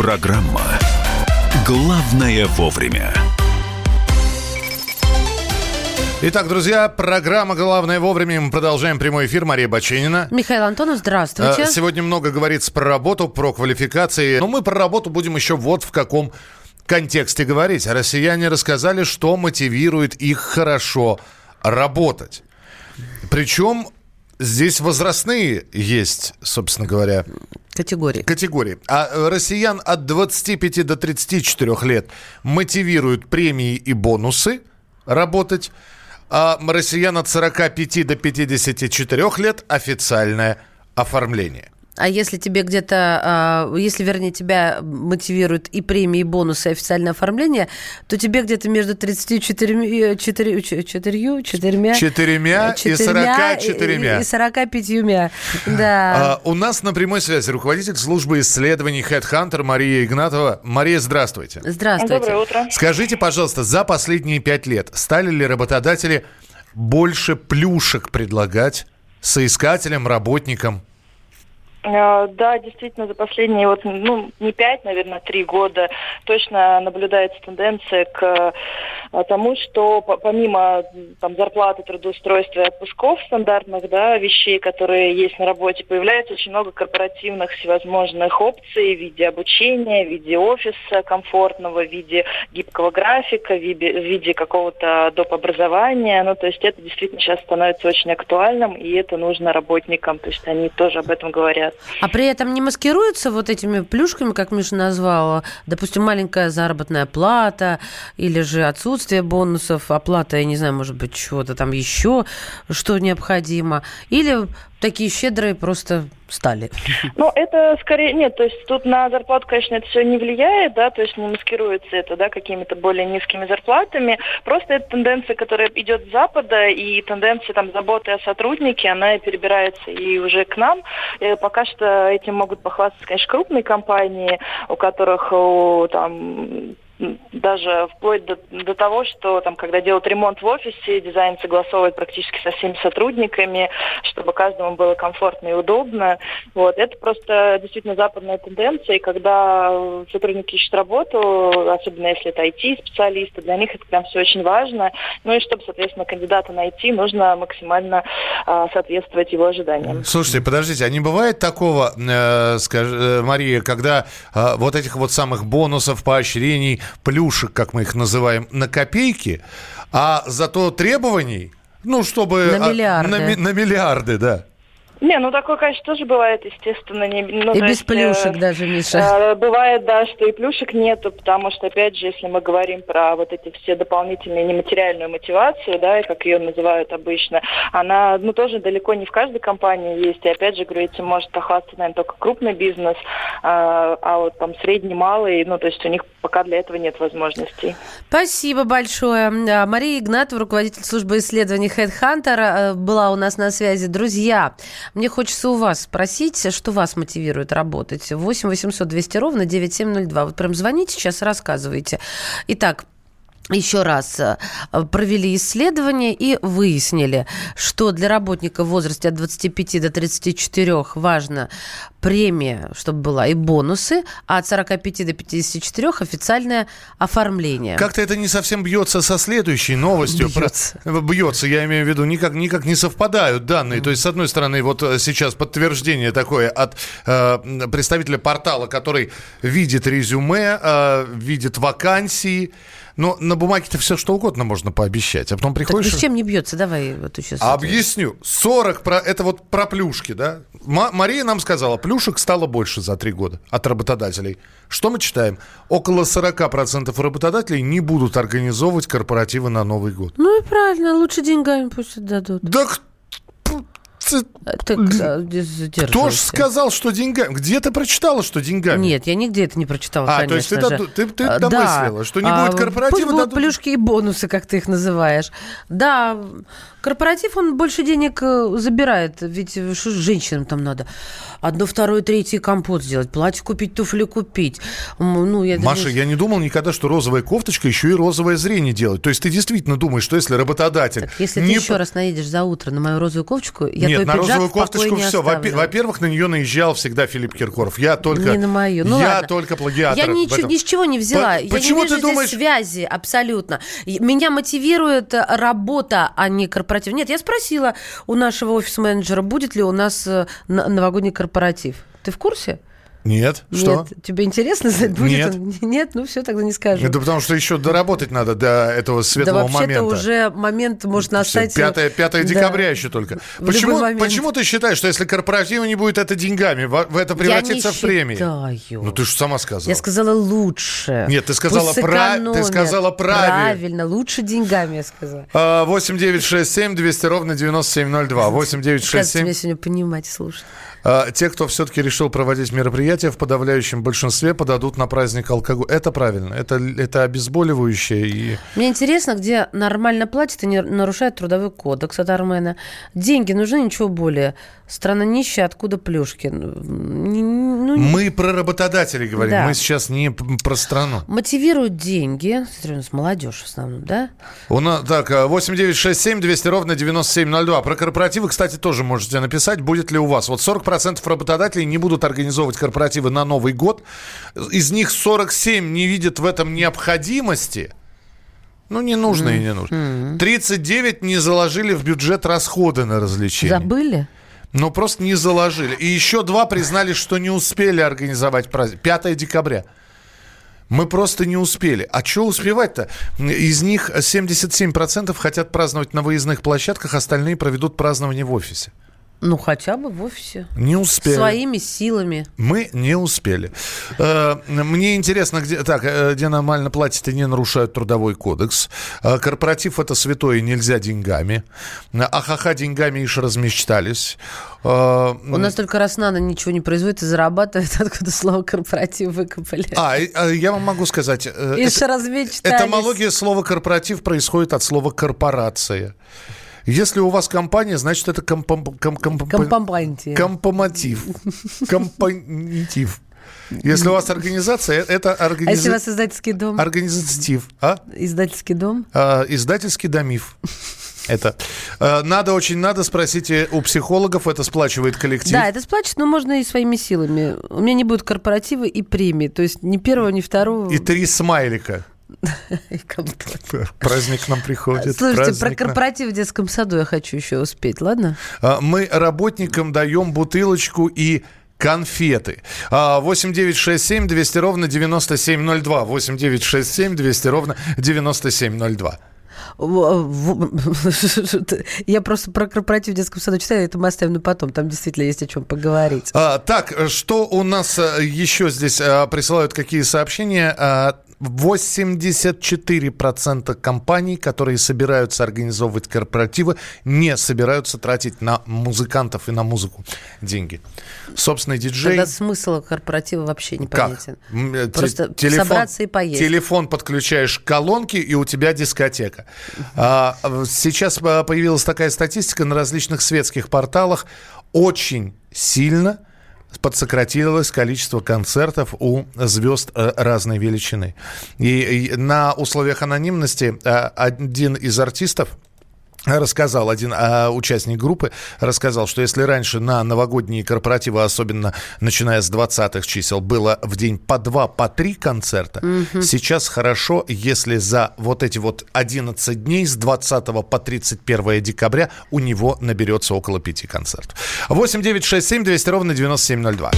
Программа «Главное вовремя». Итак, друзья, программа «Главное вовремя». Мы продолжаем прямой эфир. Мария Баченина. Михаил Антонов, здравствуйте. Э, Сегодня много говорится про работу, про квалификации. Но мы про работу будем еще вот в каком контексте говорить. Россияне рассказали, что мотивирует их хорошо работать. Причем здесь возрастные есть, собственно говоря, Категории. категории. А э, россиян от 25 до 34 лет мотивируют премии и бонусы работать. А россиян от 45 до 54 лет официальное оформление. А если тебе где-то, а, если, вернее, тебя мотивируют и премии, и бонусы, и официальное оформление, то тебе где-то между 34, 4, 4, 4, 4, Четырьмя и 44. и 45. Да. А, у нас на прямой связи руководитель службы исследований HeadHunter Мария Игнатова. Мария, здравствуйте. Здравствуйте. Доброе утро. Скажите, пожалуйста, за последние пять лет стали ли работодатели больше плюшек предлагать соискателям, работникам? Э, Да, действительно, за последние вот, ну, не пять, наверное, три года точно наблюдается тенденция к э, тому, что по- помимо там, зарплаты, трудоустройства и отпусков стандартных, да, вещей, которые есть на работе, появляется очень много корпоративных всевозможных опций в виде обучения, в виде офиса комфортного, в виде гибкого графика, в виде, в виде какого-то доп. образования. Ну, то есть это действительно сейчас становится очень актуальным, и это нужно работникам. То есть они тоже об этом говорят. А при этом не маскируются вот этими плюшками, как Миша назвала, допустим, маленькая заработная плата или же отсутствие бонусов, оплата, я не знаю, может быть, чего-то там еще, что необходимо, или такие щедрые просто стали. Ну, это скорее... Нет, то есть тут на зарплату, конечно, это все не влияет, да, то есть не маскируется это, да, какими-то более низкими зарплатами. Просто это тенденция, которая идет с Запада, и тенденция там заботы о сотруднике, она перебирается и уже к нам. И пока что этим могут похвастаться, конечно, крупные компании, у которых там даже вплоть до, до того, что там, когда делают ремонт в офисе, дизайн согласовывает практически со всеми сотрудниками, чтобы каждому было комфортно и удобно. Вот. Это просто действительно западная тенденция, и когда сотрудники ищут работу, особенно если это IT-специалисты, для них это прям все очень важно. Ну и чтобы, соответственно, кандидата найти, нужно максимально а, соответствовать его ожиданиям. Слушайте, подождите, а не бывает такого, э, скажи, э, Мария, когда э, вот этих вот самых бонусов, поощрений, плюшек, как мы их называем, на копейки, а зато требований, ну, чтобы... На а, миллиарды. на, ми- на миллиарды, да. Не, ну такое, конечно, тоже бывает, естественно. Не, ну, И без есть, э, плюшек даже, Миша. Э, Бывает, да, что и плюшек нету, потому что, опять же, если мы говорим про вот эти все дополнительные нематериальную мотивацию, да, и как ее называют обычно, она, ну, тоже далеко не в каждой компании есть. И, опять же, говорю, этим может похвастаться, наверное, только крупный бизнес, а, а вот там средний, малый, ну, то есть у них пока для этого нет возможностей. Спасибо большое. А, Мария Игнатова, руководитель службы исследований HeadHunter, э, была у нас на связи. Друзья, мне хочется у вас спросить, что вас мотивирует работать. 8 800 200 ровно 9702. Вот прям звоните сейчас, рассказывайте. Итак, еще раз э, провели исследование и выяснили, что для работника в возрасте от 25 до 34 важно премия, чтобы была, и бонусы, а от 45 до 54 официальное оформление. Как-то это не совсем бьется со следующей новостью. Про- Бьется. Бьется, я имею в виду, никак, никак не совпадают данные. То есть, с одной стороны, вот э, сейчас подтверждение такое от э, представителя портала, который видит резюме, э, видит вакансии. Но на бумаге-то все что угодно можно пообещать. А потом Так приходишь... ни с чем не бьется, давай вот сейчас. Объясню. 40, про, это вот про плюшки, да? Ма- Мария нам сказала, плюшек стало больше за три года от работодателей. Что мы читаем? Около 40% работодателей не будут организовывать корпоративы на Новый год. Ну и правильно, лучше деньгами пусть отдадут. Да х- ц- Так, а, кто ж задерживайся. сказал, что деньгами? Где ты прочитала, что деньгами? Нет, я нигде это не прочитала, А, конечно то есть ты же. ты- ты А, домыслила, да. что не будет А, корпоратива, Пусть будут дадут- плюшки и бонусы, как ты их называешь. Да, корпоратив, он больше денег э, забирает, ведь что женщинам там надо? Одно, второе, третье компот сделать, платье купить, туфли купить. Ну, я даже Маша, не- я не думал никогда, что розовая кофточка еще и розовое зрение делает. То есть ты действительно думаешь, что если работодатель... Если не ты еще раз наедешь за утро на мою розовую кофточку, я Нет, Нет, на розовую кофточку все. Во-первых, на нее наезжал всегда Филипп Киркоров. Я только... Не на мою. Ну, я ладно. только плагиатор. Я ничего, ни с чего не взяла. По- я почему не вижу ты здесь думаешь- связи абсолютно. Меня мотивирует э, работа, а не корпоратив. Нет, я спросила у нашего офис-менеджера, будет ли у нас э, новогодний корпоратив. Ты в курсе? Нет, что? Нет. Тебе интересно знать, будет Нет. он? Нет, ну все, тогда не скажу. Это потому что еще доработать надо до этого да светлого вообще-то момента. уже момент может настать... 5, 5 Да. декабря еще только. В Почему, почему ты считаешь, что если корпоратива не будет, это деньгами? В, это превратится я не в премии? считаю. Ну ты же сама сказала. Я сказала лучше. Нет, ты сказала пра- ты сказала правильно. Правильно, лучше деньгами, я сказала. А, 8 9 6 7 200 ровно 9702. 8 9 6 Кажется, 7. меня сегодня понимать и слушать. А, Те, кто все-таки решил проводить мероприятия, в подавляющем большинстве подадут на праздник алкоголь. Это правильно. Это, это обезболивающее. И... Мне интересно, где нормально платят и не нарушают трудовой кодекс от Армена. Деньги нужны, ничего более. Страна нищая, откуда плюшки? Не- Ну, не- Мы про работодателей говорим. Да. Мы сейчас не про страну. Мотивируют деньги. Смотри, у нас молодежь в основном, да? У нас, так, а, 8 9 6 7 200 ровно 9702. Про корпоративы, кстати, тоже можете написать. Будет ли у вас? Вот 40% работодателей не будут организовывать корпоративы на Новый год. Из них 47 не видят в этом необходимости. Ну, не нужно и не нужно. 39 не заложили в бюджет расходы на развлечения. Забыли? Ну, просто не заложили. И еще два признали, что не успели организовать праздник. 5 декабря. Мы просто не успели. А что успевать-то? Из них 77% хотят праздновать на выездных площадках, остальные проведут празднование в офисе. Ну, хотя бы в офисе. Не успели. Своими силами. Мы не успели. Э, Мне интересно, где, так, э, где нормально платят и не нарушают трудовой кодекс. Э, Корпоратив это святое, нельзя деньгами. Ахаха деньгами ишь размечтались. У нас только Роснана ничего не производит и зарабатывает, откуда слово корпоратив выкопали. А, я вам могу сказать, Ишь это- размечтались. этомология слова корпоратив происходит от слова корпорация. Если у вас компания, значит это компом, ком, ком- Компомпантия. компоматив. Компонитив. Если у вас организация, это А если у вас издательский дом? организатив. А? Издательский дом? А, издательский домив. Это. А, Надо, очень надо, спросите у психологов, это сплачивает коллектив. Да, это сплачет, но можно и своими силами. У меня не будет корпоративы и премии. То есть ни первого, ни второго. И три смайлика. И компот. Праздник нам приходит. Слушайте, про корпоратив в детском саду я хочу еще успеть, ладно? А, Мы работникам даем бутылочку и конфеты. А, 8967 200 ровно 9702. 8967 200 ровно 9702. В- в- Я просто про корпоратив в детском саду читаю, это мы оставим на потом. Там действительно есть о чем поговорить. А, так, э, что у нас э, еще здесь а, присылают какие сообщения? А, 84% компаний, которые собираются организовывать корпоративы, не собираются тратить на музыкантов и на музыку деньги. Собственный диджей... Тогда смысл корпоратива вообще Как? непонятен. М, э, Просто собраться и поесть. Телефон подключаешь к колонке, и у тебя дискотека. А, сейчас а, появилась такая статистика на различных светских порталах. Очень сильно подсократилось количество концертов у звезд э, разной величины. И, на условиях анонимности э, один из артистов рассказал, один а, участник группы рассказал, что если раньше на новогодние корпоративы, особенно начиная с 20-х чисел, было в день по два, по три концерта, сейчас хорошо, если за вот эти вот 11 дней с 20 по 31 декабря у него наберется около пяти концертов. 8 9 6 7 200 ровно 9702.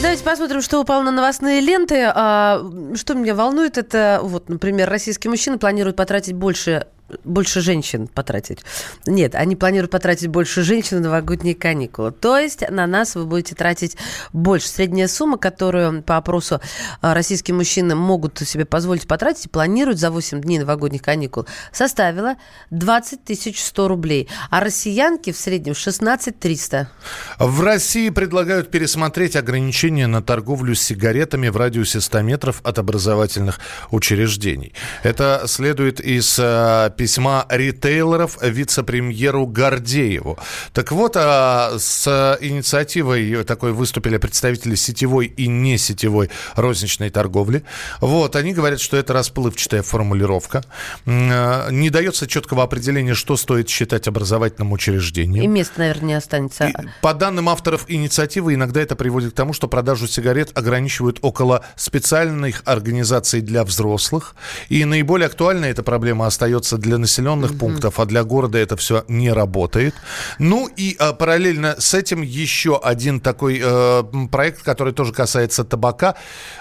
Давайте посмотрим, что упало на новостные ленты. А, Что меня волнует, это, вот, например, российские мужчины планируют потратить больше больше женщин потратить. Нет, они планируют потратить больше женщин на новогодние каникулы. То есть на нас вы будете тратить больше. Средняя сумма, которую по опросу а, российские мужчины могут себе позволить потратить и планируют за 8 дней новогодних каникул, составила 20 тысяч 100 рублей. А россиянки в среднем 16 300. В России предлагают пересмотреть ограничения на торговлю сигаретами в радиусе 100 метров от образовательных учреждений. Это следует из э, письма ритейлеров вице-премьеру Гордееву. Так вот, а, с инициативой такой выступили представители сетевой и не сетевой розничной торговли. Вот, они говорят, что это расплывчатая формулировка. А, не дается четкого определения, что стоит считать образовательным учреждением. И места, наверное, не останется. И, по данным авторов инициативы, иногда это приводит к тому, что продажу сигарет ограничивают около специальных организаций для взрослых. И наиболее актуальной эта проблема остается для населенных угу. пунктов, а для города это все не работает. Ну и а, параллельно с этим еще один такой э, проект, который тоже касается табака.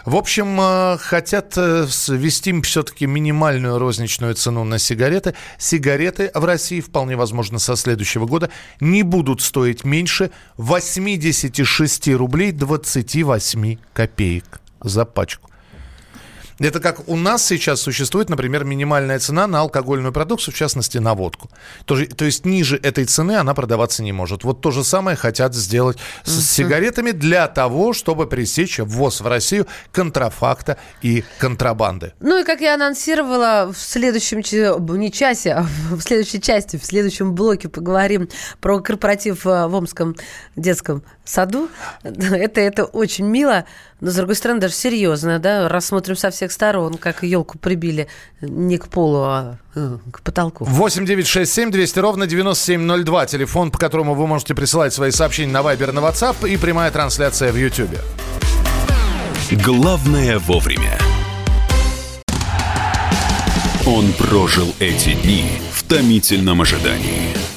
В общем, э, хотят э, ввести все-таки минимальную розничную цену на сигареты. Сигареты в России, вполне возможно, со следующего года не будут стоить меньше 86 рублей 28 копеек за пачку. Это как у нас сейчас существует, например, минимальная цена на алкогольную продукцию, в частности, на водку. То, то есть ниже этой цены она продаваться не может. Вот то же самое хотят сделать с mm-hmm. сигаретами для того, чтобы пресечь ввоз в Россию контрафакта и контрабанды. Ну и как я анонсировала, в следующем не часе, а в следующей части, в следующем блоке поговорим про корпоратив э, в Омском детском саду. Это, это очень мило. Но, с другой стороны, даже серьезно, да, рассмотрим со всех сторон, как елку прибили не к полу, а э, к потолку. 8 9 6 7 200 ровно 9702. Телефон, по которому вы можете присылать свои сообщения на Viber, на WhatsApp и прямая трансляция в YouTube. Главное вовремя. Он прожил эти дни в томительном ожидании.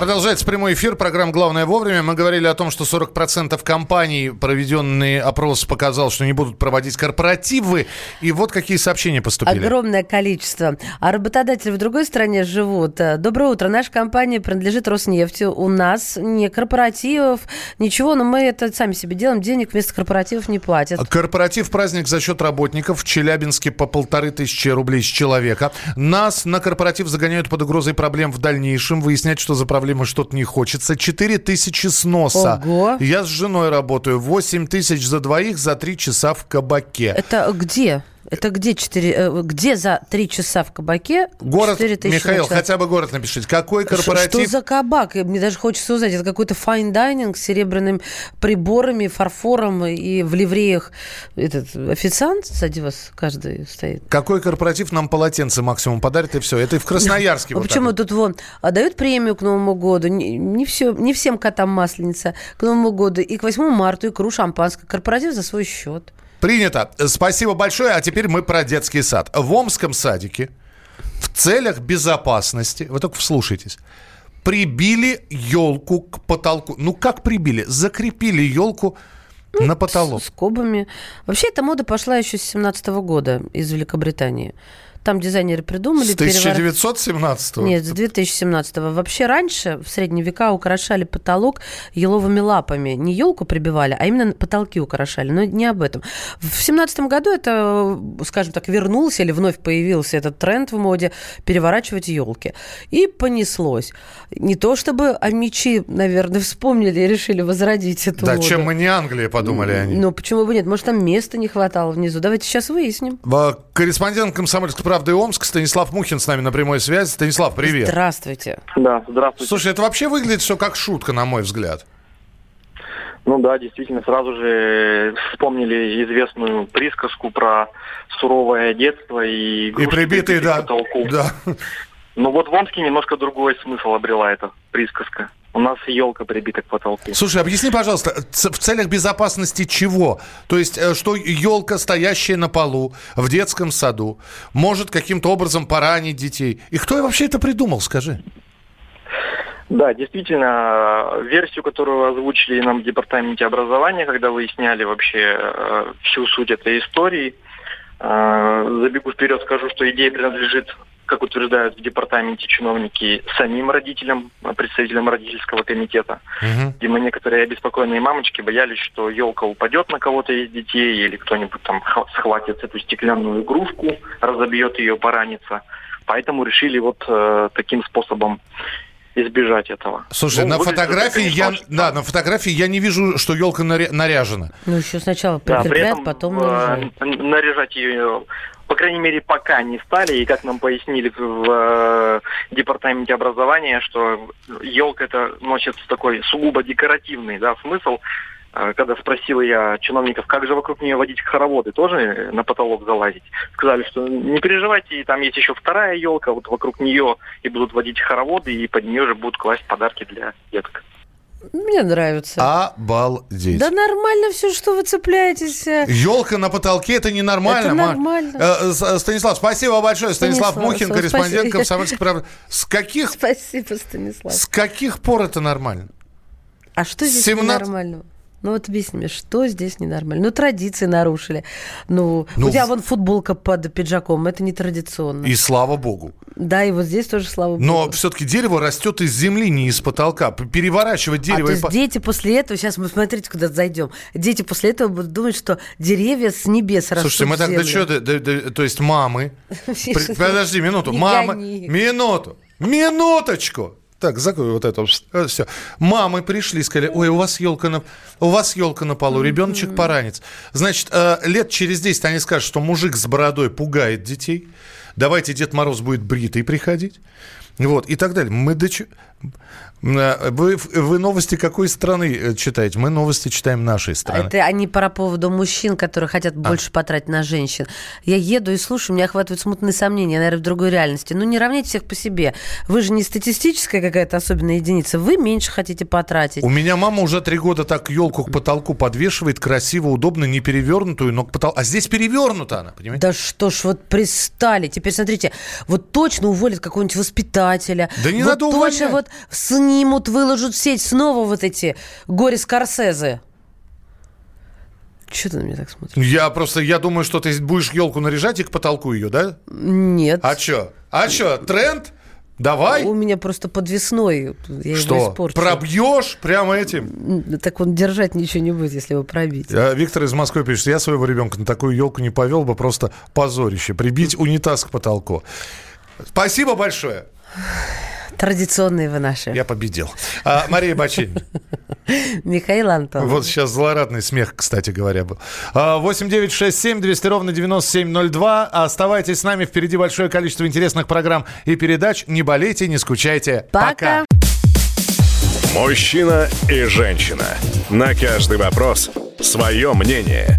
Продолжается прямой эфир. Программа «Главное вовремя». Мы говорили о том, что 40% компаний, проведенный опрос, показал, что не будут проводить корпоративы. И вот какие сообщения поступили. Огромное количество. А работодатели в другой стране живут. Доброе утро. Наша компания принадлежит Роснефти. У нас не корпоративов, ничего, но мы это сами себе делаем. Денег вместо корпоративов не платят. Корпоратив праздник за счет работников. В Челябинске по полторы тысячи рублей с человека. Нас на корпоратив загоняют под угрозой проблем в дальнейшем. Выяснять, что за проблемы что-то не хочется. 4 тысячи сноса. Ого. Я с женой работаю. 8 тысяч за двоих за 3 часа в кабаке. Это где? Это где, 4, э, где за три часа в кабаке Город, Михаил, хотя бы город напишите. Какой корпоратив? Что за кабак? Мне даже хочется узнать. Это какой-то dining с серебряными приборами, фарфором и в ливреях. Этот официант сзади вас каждый стоит. Какой корпоратив нам полотенце максимум подарит, и все. Это и в Красноярске. А почему тут вон а дают премию к Новому году? Не, все, не всем котам масленица к Новому году. И к 8 марта икру шампанское. Корпоратив за свой счет. Принято. Спасибо большое. А теперь мы про детский сад. В Омском садике в целях безопасности, вы только вслушайтесь, прибили елку к потолку. Ну как прибили? Закрепили елку ну, на потолок. С скобами. Вообще эта мода пошла еще с 17 года из Великобритании. Там дизайнеры придумали... С 1917 перевор... Нет, с 2017 -го. Вообще раньше, в средние века, украшали потолок еловыми лапами. Не елку прибивали, а именно потолки украшали. Но не об этом. В 17 году это, скажем так, вернулся или вновь появился этот тренд в моде переворачивать елки. И понеслось. Не то чтобы амичи, наверное, вспомнили и решили возродить эту да, моду. чем мы не Англия, подумали они. Ну, почему бы нет? Может, там места не хватало внизу. Давайте сейчас выясним. Корреспондент комсомольской правды Омск. Станислав Мухин с нами на прямой связи. Станислав, привет. Здравствуйте. Да, здравствуйте. Слушай, это вообще выглядит все как шутка, на мой взгляд. Ну да, действительно, сразу же вспомнили известную присказку про суровое детство и И прибитый, да. Потолку. да. Ну вот в Омске немножко другой смысл обрела эта присказка. У нас елка прибита к потолку. Слушай, объясни, пожалуйста, в целях безопасности чего? То есть, э, что елка, стоящая на полу в детском саду, может каким-то образом поранить детей? И кто вообще это придумал, скажи? Да, действительно, версию, которую озвучили нам в департаменте образования, когда выясняли вообще э, всю суть этой истории, э, забегу вперед, скажу, что идея принадлежит как утверждают в департаменте чиновники, самим родителям, представителям родительского комитета. Угу. Видимо, некоторые обеспокоенные мамочки боялись, что елка упадет на кого-то из детей, или кто-нибудь там схватит эту стеклянную игрушку, разобьет ее, поранится. Поэтому решили вот э, таким способом избежать этого. Слушай, ну, на фотографии это, конечно, я, да, на фотографии я не вижу, что елка наряжена. Ну еще сначала прикреплять, да, потом наряжать. наряжать ее по крайней мере, пока не стали. И как нам пояснили в, в э, департаменте образования, что елка это носит такой сугубо декоративный да, смысл. Э, когда спросил я чиновников, как же вокруг нее водить хороводы, тоже на потолок залазить, сказали, что не переживайте, там есть еще вторая елка, вот вокруг нее и будут водить хороводы, и под нее же будут класть подарки для деток. Мне нравится. Обалдеть. Да нормально все, что вы цепляетесь. Елка на потолке, это ненормально. Это нормально. Э, э, Станислав, спасибо большое. Станислав, Станислав Мухин, корреспондент «Комсомольской правды». С каких... Спасибо, Станислав. С каких пор это нормально? А что здесь 17... ненормального? Ну вот объясни мне, что здесь ненормально? Ну, традиции нарушили. Ну, ну, у тебя вон футболка под пиджаком, это не традиционно. И слава богу. Да, и вот здесь тоже слава богу. Но все-таки дерево растет из земли, не из потолка. Переворачивать дерево... А, то есть и... дети после этого, сейчас мы смотрите, куда зайдем, дети после этого будут думать, что деревья с небес растут Слушайте, мы тогда что, да, да, да, то есть мамы... Подожди минуту, мамы, минуту, минуточку. Так, закрой вот это. Э, Все. Мамы пришли, сказали, ой, у вас елка на, у вас елка на полу, ребеночек поранится. Значит, э, лет через 10 они скажут, что мужик с бородой пугает детей. Давайте Дед Мороз будет бритый приходить. Вот, и так далее. Мы до Э, вы, вы новости какой страны э, читаете? Мы новости читаем нашей страны. Это они по поводу мужчин, которые хотят а. больше потратить на женщин. Я еду и слушаю, меня охватывают смутные сомнения, наверное, в другой реальности. Ну, не равняйте всех по себе. Вы же не статистическая какая-то особенная единица. Вы меньше хотите потратить. У меня мама уже три года так елку к потолку подвешивает, красиво, удобно, не перевернутую, но к потолку. А здесь перевернута она, понимаете? Да что ж, вот пристали. Теперь смотрите, вот точно уволят какого-нибудь воспитателя. Да не вот надо точно увольнять. вот снимут, выложат в сеть снова вот эти горе Скорсезе. Что ты на меня так смотришь? Я просто, я думаю, что ты будешь елку наряжать и к потолку ее, да? Нет. А что? А что, тренд? Давай. У меня просто подвесной. Я что? Его испорчу. Пробьешь прямо этим? Так он держать ничего не будет, если его пробить. А Виктор из Москвы пишет, я своего ребенка на такую елку не повел бы, просто позорище. Прибить унитаз к потолку. Спасибо большое. Традиционные вы наши. Я победил. А, Мария Бачин. Михаил Антон. Вот сейчас злорадный смех, кстати говоря, был. 8 9 6 7 200 ровно 9702. Оставайтесь с нами. Впереди большое количество интересных программ и передач. Не болейте, не скучайте. Пока. Пока. Мужчина и женщина. На каждый вопрос свое мнение.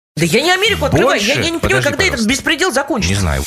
Да я не Америку открываю. Я, я не понимаю, когда этот беспредел закончится. Не знаю.